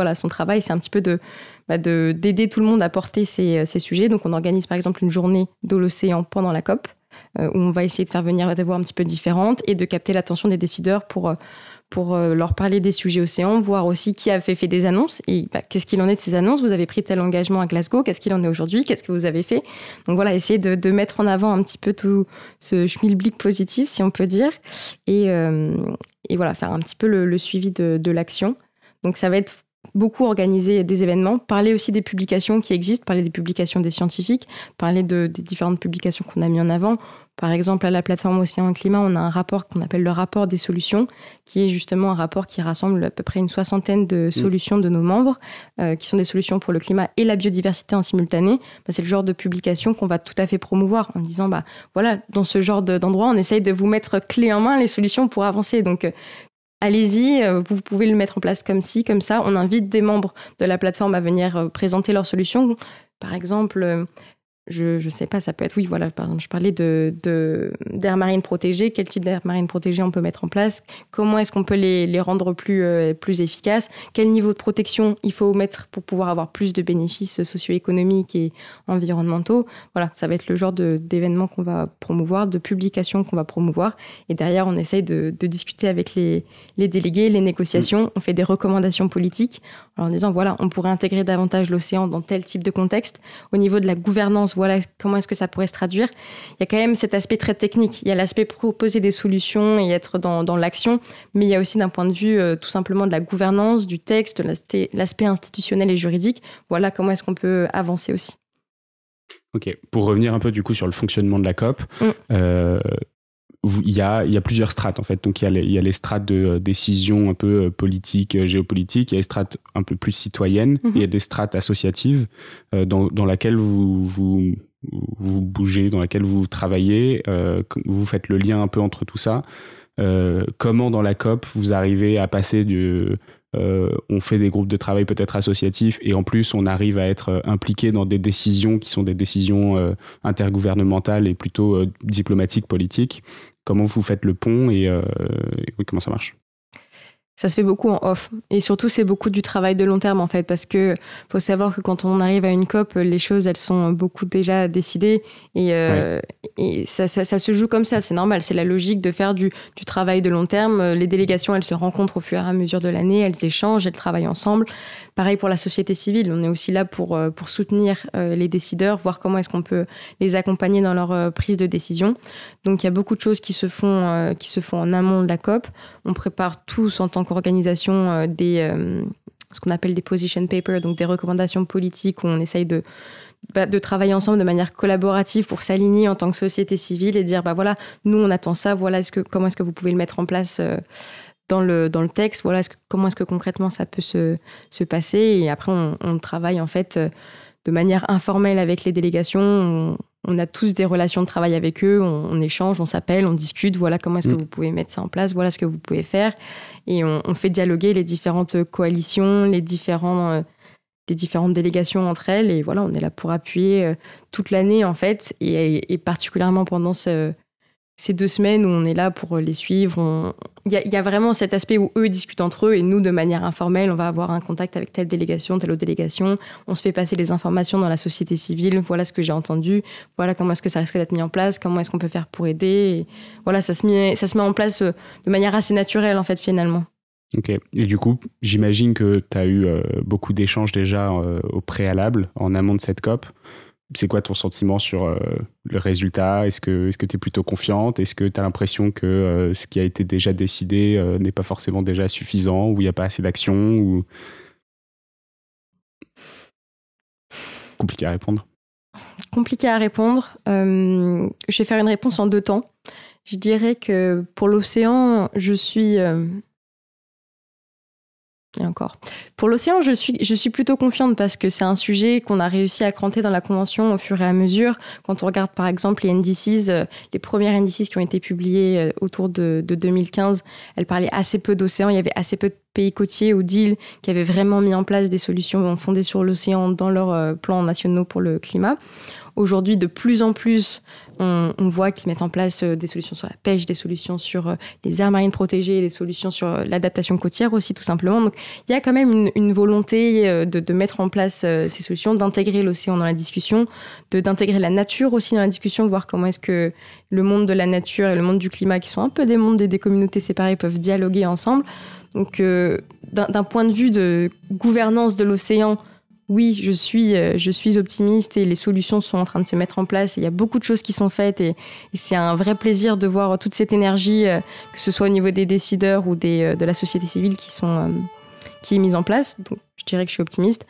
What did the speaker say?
voilà, son travail, c'est un petit peu de bah, d'aider tout le monde à porter ces, ces, sujets. Donc, on organise par exemple une journée de l'océan pendant la COP, où on va essayer de faire venir des voix un petit peu différentes et de capter l'attention des décideurs pour pour euh, leur parler des sujets océans, voir aussi qui a fait, des annonces et bah, qu'est-ce qu'il en est de ces annonces? Vous avez pris tel engagement à Glasgow, qu'est-ce qu'il en est aujourd'hui, qu'est-ce que vous avez fait? Donc voilà, essayer de, mettre en avant un petit peu tout ce schmilblick positif, si on peut dire, et, euh, voilà, faire un petit peu le, le suivi de, de l'action. Donc ça va être beaucoup organiser des événements, parler aussi des publications qui existent, parler des publications des scientifiques, parler de, des différentes publications qu'on a mis en avant. Par exemple, à la plateforme Océan Climat, on a un rapport qu'on appelle le rapport des solutions, qui est justement un rapport qui rassemble à peu près une soixantaine de mm. solutions de nos membres, euh, qui sont des solutions pour le climat et la biodiversité en simultané. Bah, c'est le genre de publication qu'on va tout à fait promouvoir en disant, bah voilà, dans ce genre d'endroit, on essaye de vous mettre clé en main les solutions pour avancer. Donc, euh, allez-y, euh, vous pouvez le mettre en place comme ci, comme ça. On invite des membres de la plateforme à venir euh, présenter leurs solutions. Par exemple, euh, je ne sais pas, ça peut être, oui, voilà, pardon, je parlais de, d'air marine protégé, quel type d'air marine protégé on peut mettre en place, comment est-ce qu'on peut les, les rendre plus, euh, plus efficaces, quel niveau de protection il faut mettre pour pouvoir avoir plus de bénéfices socio-économiques et environnementaux. Voilà, ça va être le genre d'événements qu'on va promouvoir, de publications qu'on va promouvoir. Et derrière, on essaye de, de discuter avec les, les, délégués, les négociations, on fait des recommandations politiques en disant, voilà, on pourrait intégrer davantage l'océan dans tel type de contexte. Au niveau de la gouvernance, voilà comment est-ce que ça pourrait se traduire. Il y a quand même cet aspect très technique. Il y a l'aspect proposer des solutions et être dans, l'action, mais il y a aussi d'un point de vue euh, tout simplement de la gouvernance, du texte, l'aspect institutionnel et juridique. Voilà comment est-ce qu'on peut avancer aussi. Ok, pour revenir un peu du coup sur le fonctionnement de la COP, mm. euh, il y, a, il y a plusieurs strates en fait. Donc il y a les, il y a les strates de euh, décision un peu euh, politique, euh, géopolitique, il y a les strates un peu plus citoyennes, mhm. il y a des strates associatives dans, dans laquelle vous, vous, vous bougez, dans laquelle vous travaillez, vous faites le lien un peu entre tout ça. comment dans la COP vous arrivez à passer du euh, on fait des groupes de travail peut-être associatifs et en plus on arrive à être euh, impliqué dans des décisions qui sont des décisions euh, intergouvernementales et plutôt diplomatiques, politiques. Comment vous faites le pont et, et comment ça marche ça se fait beaucoup en off. Et surtout, c'est beaucoup du travail de long terme, en fait, parce que faut savoir que quand on arrive à une COP, les choses, elles sont beaucoup déjà décidées. Et, euh, et ça, ça, ça, se joue comme ça, c'est normal. C'est la logique de faire du, du, travail de long terme. Les délégations, elles se rencontrent au fur et à mesure de l'année, elles échangent, elles travaillent ensemble. Pareil pour la société civile, on est aussi là pour, euh, pour soutenir euh, les décideurs, voir comment est-ce qu'on peut les accompagner dans leur prise de décision. Donc, il y a beaucoup de choses qui se font, qui se font en amont de la COP. On prépare tous en tant que organisation euh, des euh, ce qu'on appelle des position papers, donc des recommandations politiques où on essaye de, bah, de travailler ensemble de manière collaborative pour s'aligner en tant que société civile et dire bah voilà nous on attend ça voilà comment est-ce que vous pouvez le mettre en place euh, dans le dans le texte voilà comment est-ce que concrètement ça peut se, se passer et après on, travaille en fait de manière informelle avec les délégations on a tous des relations de travail avec eux, on, échange, on s'appelle, on discute, voilà comment est-ce que mm. vous pouvez mettre ça en place, voilà ce que vous pouvez faire. Et on, fait dialoguer les différentes coalitions, les, différents, euh, les différentes délégations entre elles. Et voilà, on est là pour appuyer euh, toute l'année, en fait, et, et, particulièrement pendant ce, ces deux semaines où on est là pour les suivre. Il y, a vraiment cet aspect où eux discutent entre eux et nous, de manière informelle, on va avoir un contact avec telle délégation, telle autre délégation. On se fait passer les informations dans la société civile. Voilà ce que j'ai entendu. Voilà comment est-ce que ça risque d'être mis en place. Comment est-ce qu'on peut faire pour aider. voilà, ça se, met, ça se met en place euh, de manière assez naturelle, en fait, finalement. Ok. Et du coup, j'imagine que tu as eu euh, beaucoup d'échanges déjà euh, au préalable, en amont de cette COP c'est quoi ton sentiment sur euh, le résultat? Est-ce que que tu es plutôt confiante? Est-ce que tu as l'impression que euh, ce qui a été déjà décidé euh, n'est pas forcément déjà suffisant ou il n'y a pas assez d'action compliqué à répondre Compliqué à répondre. je vais faire une réponse en deux temps. Je dirais que pour l'océan, je suis Pour l'océan, je suis, je suis plutôt confiante parce que c'est un sujet qu'on a réussi à cranter dans la Convention au fur et à mesure. Quand on regarde par exemple les NDCs, euh, les premières NDCs qui ont été publiées euh, autour de, de 2015, elles parlaient assez peu d'océan. Il y avait assez peu de pays côtiers ou d'îles qui avaient vraiment mis en place des solutions fondées sur l'océan dans leurs euh, plans nationaux pour le climat. aujourd'hui, de plus en plus, on, voit qu'ils mettent en place euh, des solutions sur la pêche, des solutions sur euh, les aires marines protégées, des solutions sur l'adaptation côtière aussi, tout simplement. Donc, il y a quand même une, volonté de, mettre en place ces solutions, d'intégrer l'océan dans la discussion, d'intégrer la nature aussi dans la discussion, voir comment est-ce que le monde de la nature et le monde du climat, qui sont un peu des mondes et des communautés séparées, peuvent dialoguer ensemble. Donc, d'un point de vue de gouvernance de l'océan, oui, je suis, euh, je suis optimiste et les solutions sont en train de se mettre en place. il y a beaucoup de choses qui sont faites et, c'est un vrai plaisir de voir toute cette énergie, euh, que ce soit au niveau des décideurs ou euh, de la société civile qui, sont, qui est mise en place. Donc, je dirais que je suis optimiste.